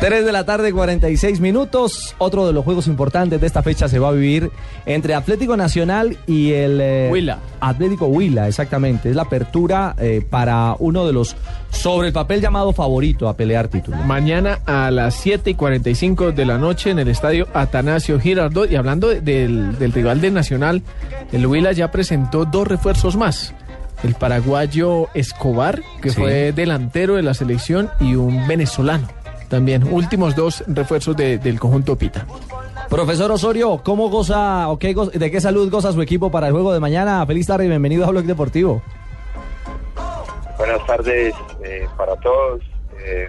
3 de la tarde, 46 minutos. Otro de los juegos importantes de esta fecha se va a vivir entre Atlético Nacional y el eh, Huila. Atlético Huila, exactamente. Es la apertura eh, para uno de los sobre el papel llamado favorito a pelear título. Mañana a las 7 y 45 de la noche en el estadio Atanasio Girardot. Y hablando de- del, del rival del Nacional, el Huila ya presentó dos refuerzos más. El paraguayo Escobar, que Sí. fue delantero de la selección, y un venezolano. También, últimos dos refuerzos de- del conjunto Pita. Profesor Osorio, ¿cómo goza o qué go- de qué salud goza su equipo para el juego de mañana? Feliz tarde y bienvenido a Blog Deportivo. Buenas tardes eh, para todos. Eh,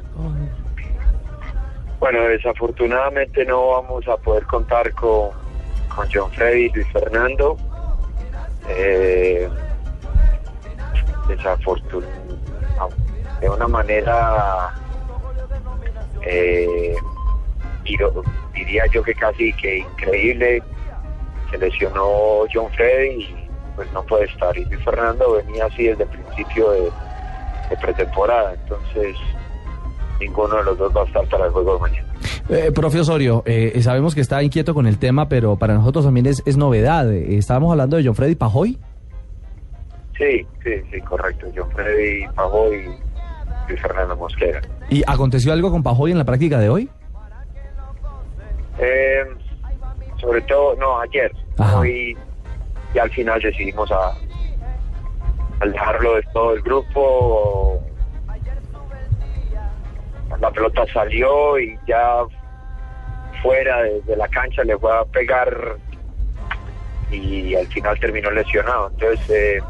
bueno, desafortunadamente no vamos a poder contar con, con John Freddy y Luis Fernando. Eh, desafortunadamente, de una manera, eh, diría yo que casi que increíble, se lesionó John Freddy y pues no puede estar. Y Luis Fernando venía así desde el principio de, de pretemporada, entonces ninguno de los dos va a estar para el juego de mañana. Eh, profe Osorio, eh, sabemos que está inquieto con el tema, pero para nosotros también es, es novedad. Eh, estábamos hablando de John Freddy Pajoy. Sí, sí, sí, correcto. John Freddy Pajó y Luis Fernando Mosquera. ¿Y aconteció algo con Pajoy en la práctica de hoy? Eh, sobre todo, no, ayer. Hoy y al final decidimos a, alejarlo de todo el grupo. La pelota salió y ya fuera de, de la cancha le fue a pegar y al final terminó lesionado. Entonces eh,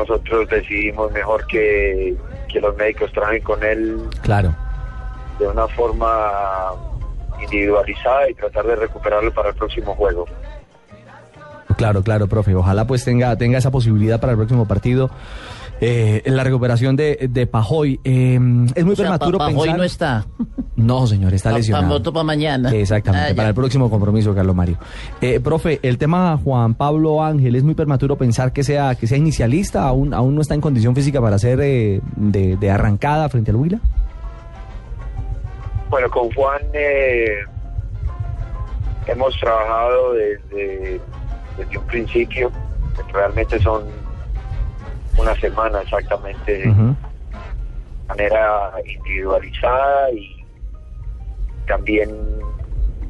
nosotros decidimos mejor que, que los médicos trabajen con él Claro. de una forma individualizada y tratar de recuperarlo para el próximo juego. Claro, claro, profe. Ojalá pues tenga, tenga esa posibilidad para el próximo partido. Eh, en la recuperación de, de Pajoy. Eh, es muy O sea, prematuro pa- pa' hoy pensar. no está. No, señor, está lesionado. voto pa' mañana. Exactamente, Ah, para el próximo compromiso, Carlos Mario. Eh, profe, el tema Juan Pablo Ángel, es muy prematuro pensar que sea que sea inicialista, aún, aún no está en condición física para ser eh, de, de arrancada frente al Huila. Bueno, con Juan eh, hemos trabajado desde, desde un principio, realmente son una semana exactamente, de manera individualizada y también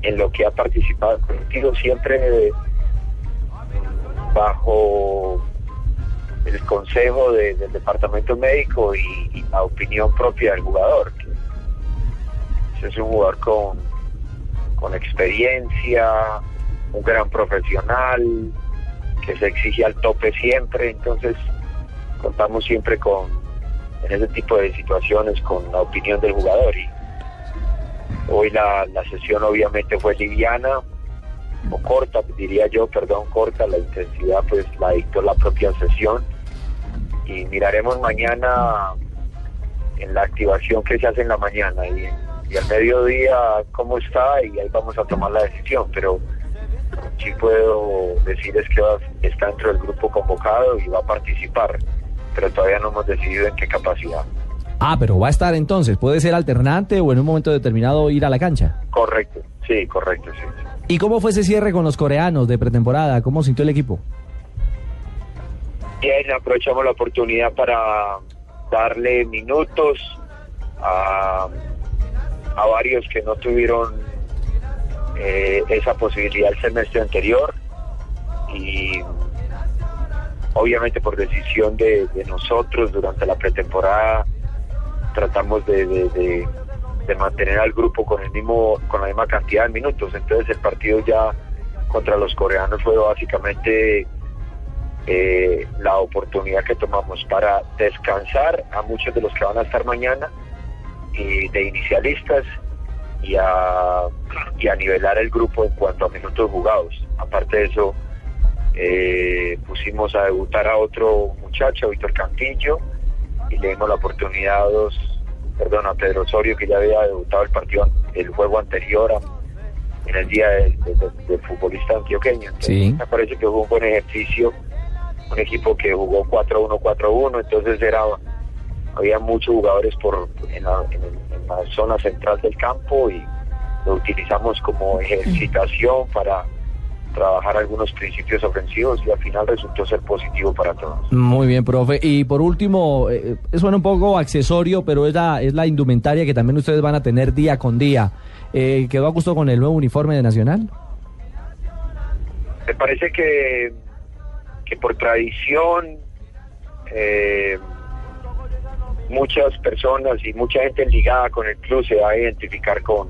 en lo que ha participado contigo siempre mm, bajo el consejo de- del departamento médico y, la opinión propia del jugador. es un jugador con, con experiencia, un gran profesional, que se exige al tope siempre, entonces contamos siempre con, en ese tipo de situaciones, con la opinión del jugador. Hoy la, la sesión obviamente fue liviana, o corta, diría yo, perdón, corta, la intensidad pues la dictó la propia sesión. Y miraremos mañana en la activación que se hace en la mañana y, al mediodía cómo está y ahí vamos a tomar la decisión, pero sí puedo decirles que está dentro del grupo convocado y va a participar, pero todavía no hemos decidido en qué capacidad. Ah, pero va a estar entonces, puede ser alternante o en un momento determinado ir a la cancha. Correcto, sí, correcto, sí. sí. ¿Y cómo fue ese cierre con los coreanos de pretemporada? ¿Cómo sintió el equipo? Bien, aprovechamos la oportunidad para darle minutos a, a varios que no tuvieron eh, esa posibilidad el semestre anterior y obviamente por decisión de, de nosotros durante la pretemporada tratamos de, de- mantener al grupo con el mismo con la misma cantidad de minutos entonces el partido ya contra los coreanos fue básicamente eh, la oportunidad que tomamos para descansar a muchos de los que van a estar mañana y de inicialistas y a, y a nivelar el grupo en cuanto a minutos jugados. Aparte de eso, eh, pusimos a debutar a otro muchacho, Víctor Cantillo, y le dimos la oportunidad a dos, perdón, a Pedro Osorio, que ya había debutado el partido, el juego anterior a- en el día del de, de- del futbolista antioqueño. Entonces, Sí. Me parece que fue un buen ejercicio, un equipo que jugó 4-1, 4-1, entonces era había muchos jugadores por en la, en la zona central del campo y lo utilizamos como ejercitación para trabajar algunos principios ofensivos y al final resultó ser positivo para todos. Muy bien, profe. Y por último, eh, suena un poco accesorio, pero es la, es la indumentaria que también ustedes van a tener día con día. Eh, ¿Quedó a gusto con el nuevo uniforme de Nacional? Me parece que, que por tradición eh, muchas personas y mucha gente ligada con el club se va a identificar con,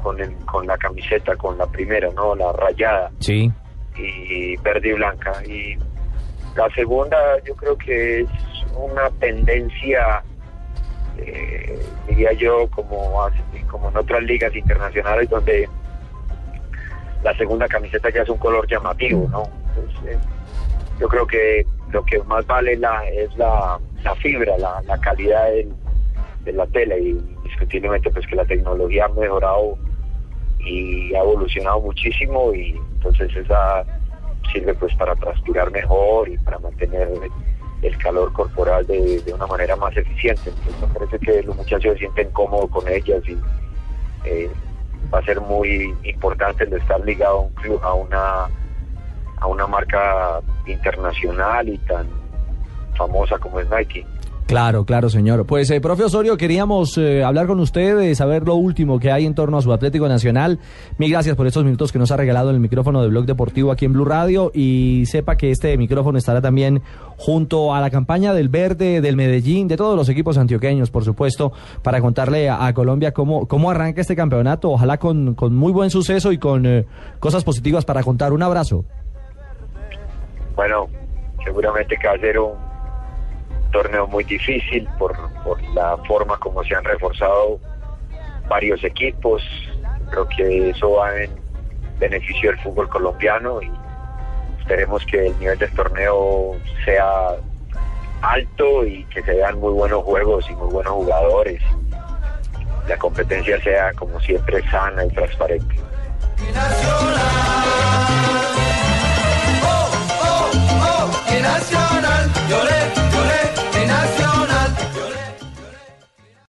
con, el, con la camiseta, con la primera, ¿no? La rayada. Sí. Y verde y blanca. Y la segunda yo creo que es una tendencia, eh, diría yo, como, como en otras ligas internacionales donde la segunda camiseta ya es un color llamativo, ¿no? Eh, yo creo que lo que más vale la, es la, la fibra, la, la calidad de la tela y indiscutiblemente pues que la tecnología ha mejorado y ha evolucionado muchísimo y entonces esa sirve pues para transpirar mejor y para mantener el calor corporal de, una manera más eficiente. Me parece que los muchachos se sienten cómodos con ellas y eh, va a ser muy importante el estar ligado a un club, a una a una marca internacional y tan famosa como es Nike. Claro, claro, señor. Pues, eh, profe Osorio, queríamos eh, hablar con usted, saber lo último que hay en torno a su Atlético Nacional. Mil gracias por estos minutos que nos ha regalado el micrófono de Blog Deportivo aquí en Blue Radio y sepa que este micrófono estará también junto a la campaña del Verde, del Medellín, de todos los equipos antioqueños, por supuesto, para contarle a, Colombia cómo, cómo arranca este campeonato. Ojalá con, con muy buen suceso y con eh, cosas positivas para contar. Un abrazo. Bueno, seguramente que va un torneo muy difícil por, por la forma como se han reforzado varios equipos. Creo que eso va en beneficio del fútbol colombiano y esperemos que el nivel del torneo sea alto y que se vean muy buenos juegos y muy buenos jugadores. La competencia sea como siempre sana y transparente.